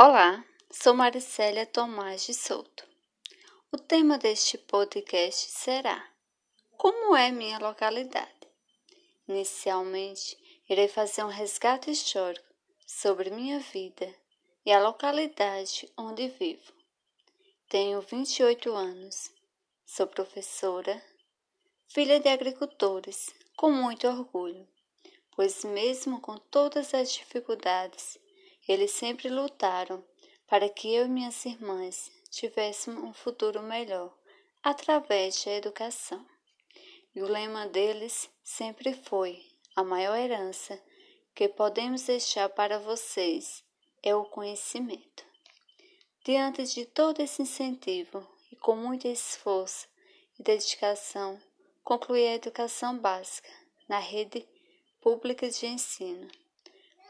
Olá, sou Maricélia Tomás de Souto. O tema deste podcast será Como é minha localidade? Inicialmente, irei fazer um resgate histórico sobre minha vida e a localidade onde vivo. Tenho 28 anos, sou professora, filha de agricultores, com muito orgulho, pois, mesmo com todas as dificuldades, eles sempre lutaram para que eu e minhas irmãs tivéssemos um futuro melhor através da educação. E o lema deles sempre foi: a maior herança que podemos deixar para vocês é o conhecimento. Diante de todo esse incentivo e com muito esforço e dedicação, concluí a educação básica na rede pública de ensino.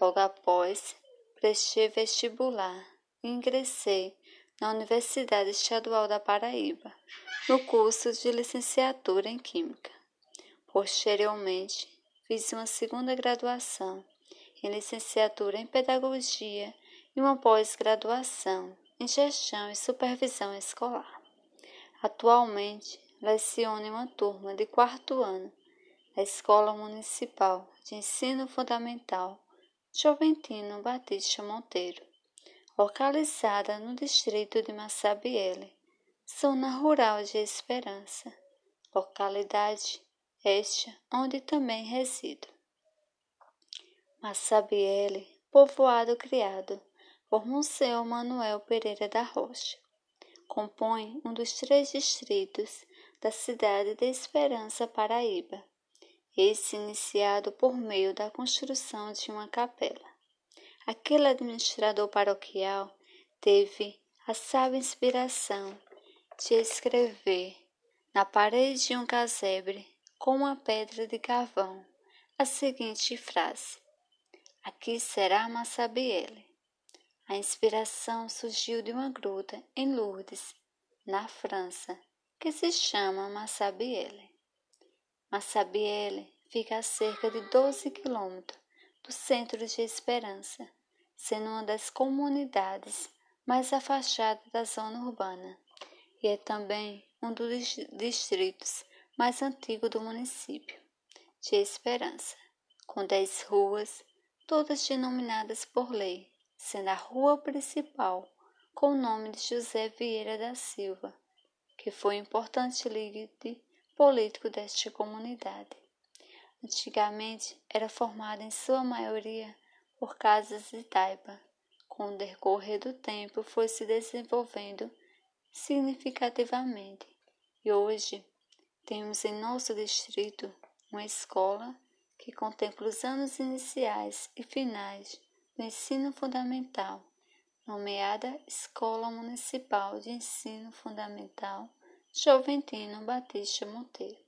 Logo após, prestei vestibular e ingressei na Universidade Estadual da Paraíba, no curso de licenciatura em Química. Posteriormente, fiz uma segunda graduação em licenciatura em Pedagogia e uma pós-graduação em Gestão e Supervisão Escolar. Atualmente, leciono em uma turma de quarto ano da Escola Municipal de Ensino Fundamental Joventino Batista Monteiro, localizada no distrito de Massabielle, zona rural de Esperança, localidade esta onde também resido. Massabielle, povoado criado por Monsenhor Manuel Pereira da Rocha, compõe um dos três distritos da cidade de Esperança, Paraíba esse iniciado por meio da construção de uma capela. Aquele administrador paroquial teve a sábia inspiração de escrever na parede de um casebre com uma pedra de carvão a seguinte frase: Aqui será Massabielle. A inspiração surgiu de uma gruta em Lourdes, na França, que se chama Massabielle. Massabielle fica a cerca de 12 quilômetros do centro de Esperança, sendo uma das comunidades mais afastadas da zona urbana e é também um dos distritos mais antigos do município de Esperança, com 10 ruas, todas denominadas por lei, sendo a rua principal com o nome de José Vieira da Silva, que foi importante líder político desta comunidade. Antigamente era formada em sua maioria por casas de taipa. Com o decorrer do tempo foi se desenvolvendo significativamente e hoje temos em nosso distrito uma escola que contempla os anos iniciais e finais do ensino fundamental, nomeada Escola Municipal de Ensino Fundamental Joventino Batista Monteiro.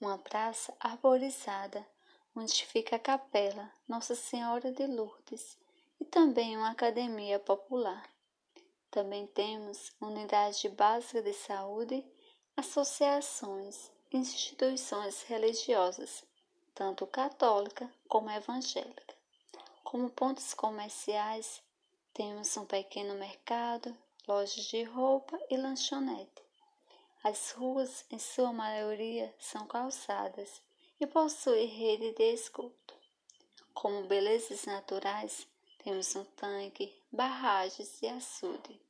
Uma praça arborizada, onde fica a capela Nossa Senhora de Lourdes e também uma academia popular. Também temos unidade básica de saúde, associações, instituições religiosas, tanto católica como evangélica. Como pontos comerciais, temos um pequeno mercado, lojas de roupa e lanchonete. As ruas, em sua maioria, são calçadas e possuem rede de esgoto. Como belezas naturais, temos um tanque, barragens e açude.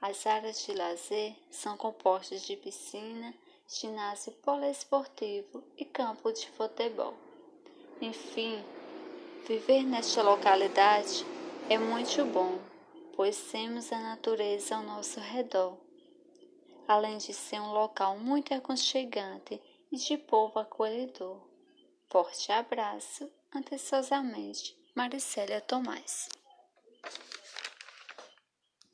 As áreas de lazer são compostas de piscina, ginásio poliesportivo e campo de futebol. Enfim, viver nesta localidade é muito bom, pois temos a natureza ao nosso redor além de ser um local muito aconchegante e de povo acolhedor. Forte abraço, anteciosamente, Maricélia Tomás.